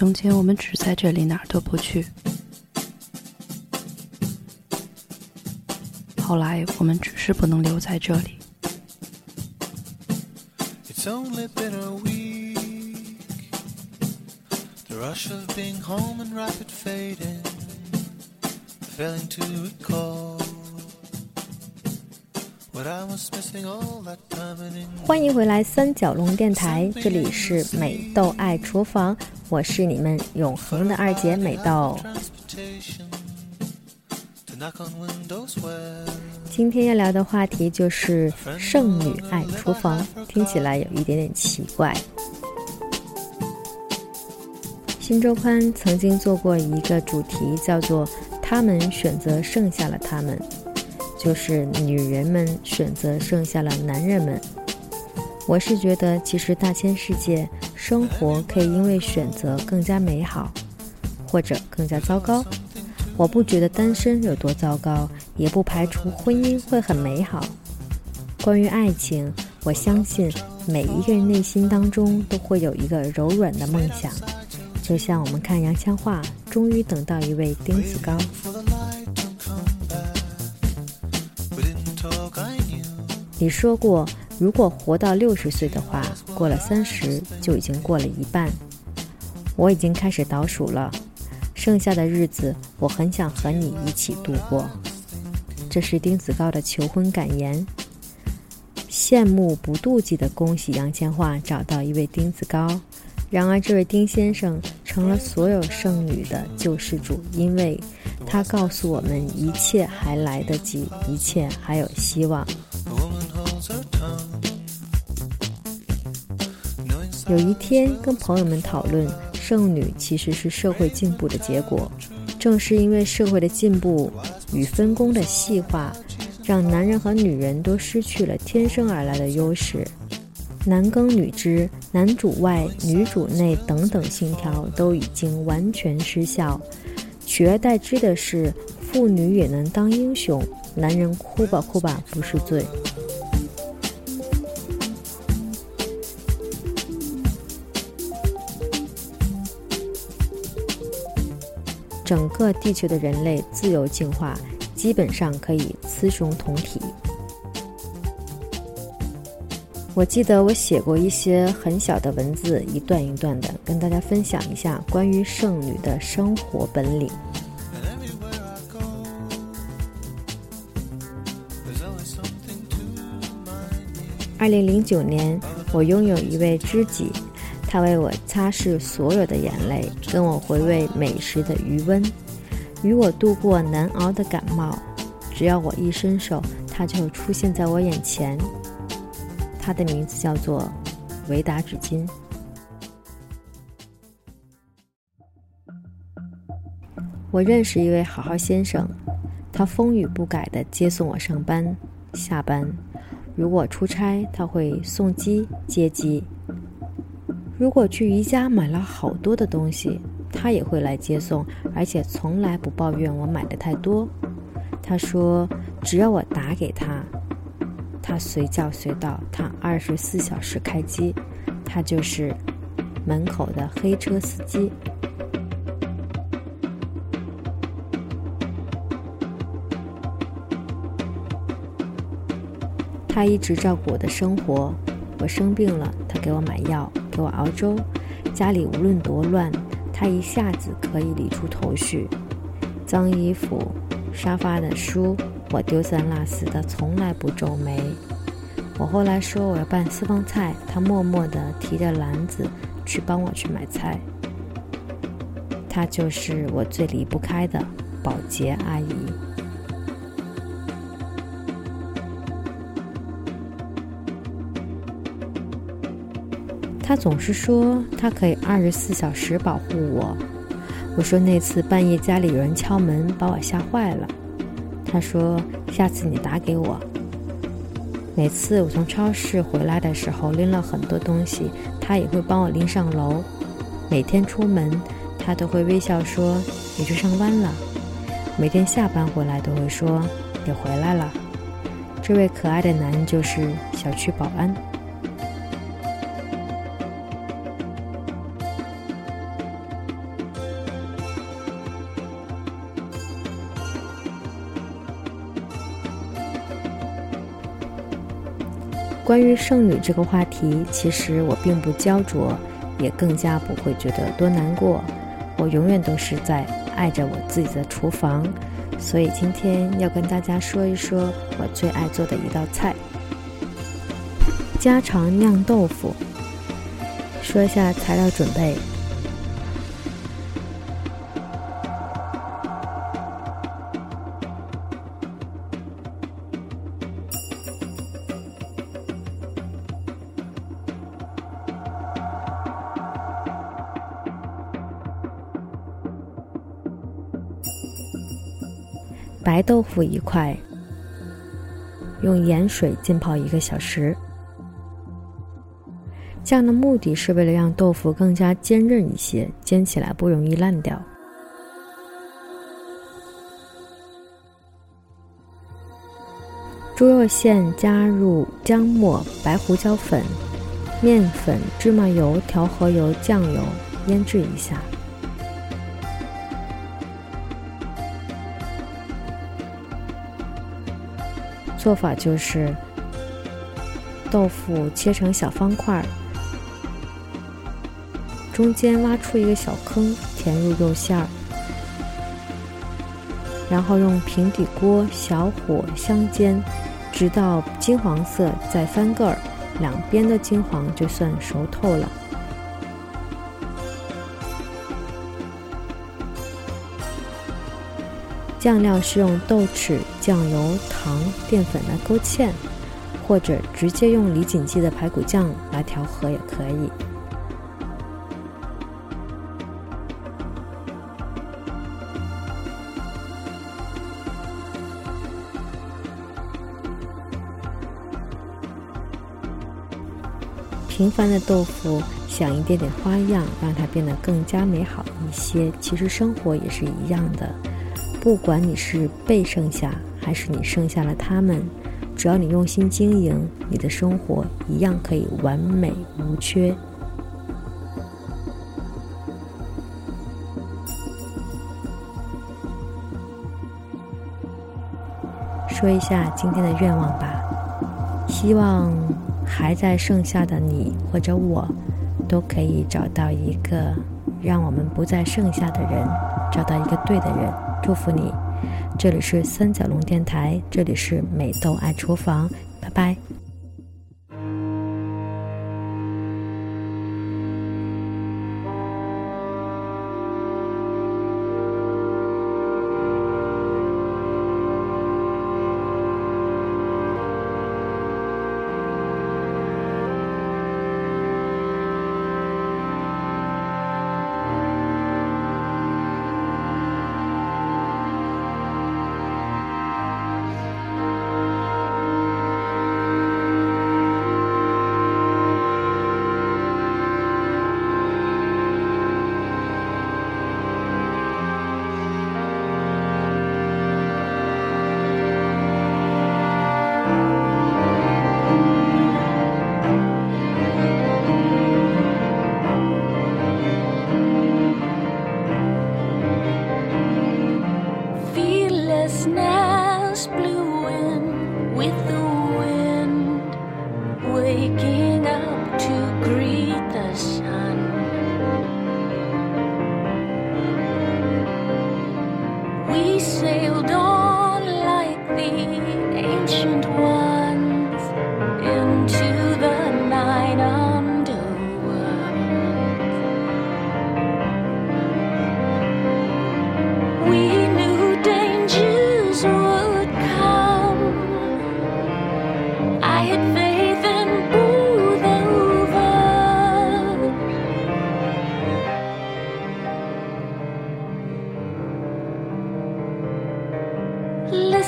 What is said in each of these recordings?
从前我们只在这里，哪儿都不去。后来我们只是不能留在这里。It's only been a week. The rush of being home and rapid fading. Failing to recall what I was missing all that time. 欢迎回来三角龙电台，这里是美豆爱厨房，我是你们永恒的二姐美豆。今天要聊的话题就是剩女爱厨房，听起来有一点点奇怪。新周刊曾经做过一个主题，叫做“他们选择剩下了他们”，就是女人们选择剩下了男人们。我是觉得，其实大千世界，生活可以因为选择更加美好，或者更加糟糕。我不觉得单身有多糟糕，也不排除婚姻会很美好。关于爱情，我相信每一个人内心当中都会有一个柔软的梦想，就像我们看杨千嬅，终于等到一位丁子高。你说过，如果活到六十岁的话，过了三十就已经过了一半。我已经开始倒数了，剩下的日子，我很想和你一起度过。这是丁子高的求婚感言。羡慕不妒忌的恭喜杨千嬅找到一位丁子高。然而，这位丁先生成了所有剩女的救世主，因为他告诉我们，一切还来得及，一切还有希望。有一天跟朋友们讨论，剩女其实是社会进步的结果。正是因为社会的进步与分工的细化，让男人和女人都失去了天生而来的优势。男耕女织、男主外女主内等等信条都已经完全失效，取而代之的是妇女也能当英雄，男人哭吧哭吧不是罪。整个地球的人类自由进化，基本上可以雌雄同体。我记得我写过一些很小的文字，一段一段的，跟大家分享一下关于剩女的生活本领。二零零九年，我拥有一位知己，他为我擦拭所有的眼泪，跟我回味美食的余温，与我度过难熬的感冒。只要我一伸手，他就出现在我眼前。他的名字叫做维达纸巾。我认识一位好好先生，他风雨不改的接送我上班、下班。如果出差，他会送机接机；如果去宜家买了好多的东西，他也会来接送，而且从来不抱怨我买的太多。他说，只要我打给他，他随叫随到，他二十四小时开机，他就是门口的黑车司机。他一直照顾我的生活，我生病了，他给我买药，给我熬粥。家里无论多乱，他一下子可以理出头绪。脏衣服、沙发的书，我丢三落四的，从来不皱眉。我后来说我要办私房菜，他默默地提着篮子去帮我去买菜。她就是我最离不开的保洁阿姨。他总是说他可以二十四小时保护我。我说那次半夜家里有人敲门，把我吓坏了。他说下次你打给我。每次我从超市回来的时候拎了很多东西，他也会帮我拎上楼。每天出门，他都会微笑说：“你去上班了。”每天下班回来都会说：“你回来了。”这位可爱的男人就是小区保安。关于剩女这个话题，其实我并不焦灼，也更加不会觉得多难过。我永远都是在爱着我自己的厨房，所以今天要跟大家说一说我最爱做的一道菜——家常酿豆腐。说一下材料准备。白豆腐一块，用盐水浸泡一个小时。这样的目的是为了让豆腐更加坚韧一些，煎起来不容易烂掉。猪肉馅加入姜末、白胡椒粉、面粉、芝麻油、调和油、酱油腌制一下。做法就是：豆腐切成小方块。中间挖出一个小坑，填入肉馅儿，然后用平底锅小火香煎，直到金黄色，再翻个儿，两边的金黄就算熟透了。酱料是用豆豉、酱油、糖、淀粉来勾芡，或者直接用李锦记的排骨酱来调和也可以。平凡的豆腐，想一点点花样，让它变得更加美好一些。其实生活也是一样的，不管你是被剩下，还是你剩下了他们，只要你用心经营，你的生活一样可以完美无缺。说一下今天的愿望吧，希望。还在剩下的你或者我，都可以找到一个让我们不再剩下的人，找到一个对的人。祝福你！这里是三角龙电台，这里是美豆爱厨房，拜拜。sailed on like the ancient one.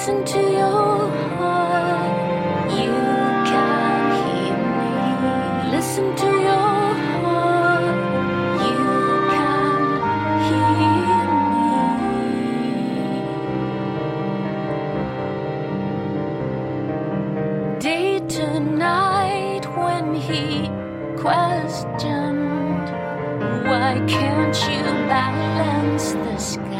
Listen to your heart. You can hear me. Listen to your heart. You can hear me. Day to night when he questioned, Why can't you balance the sky?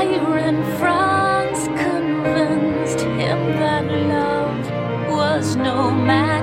desire in France convinced him that love was no match.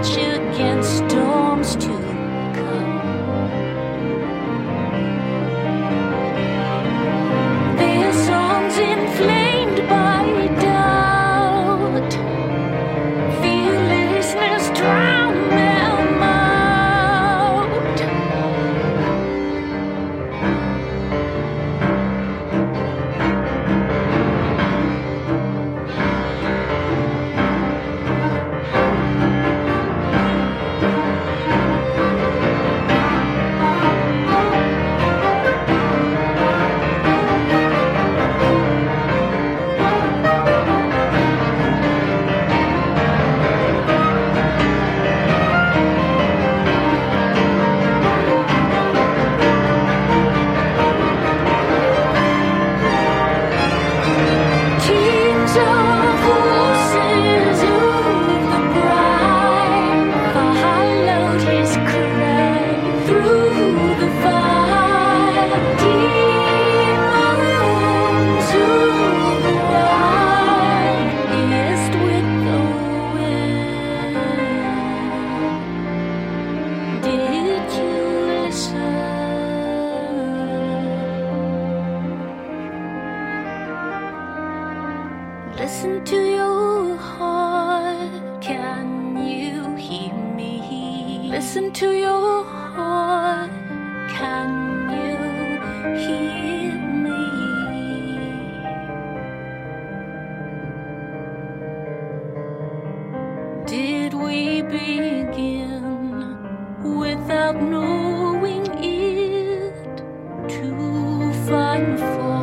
begin without knowing it. To find for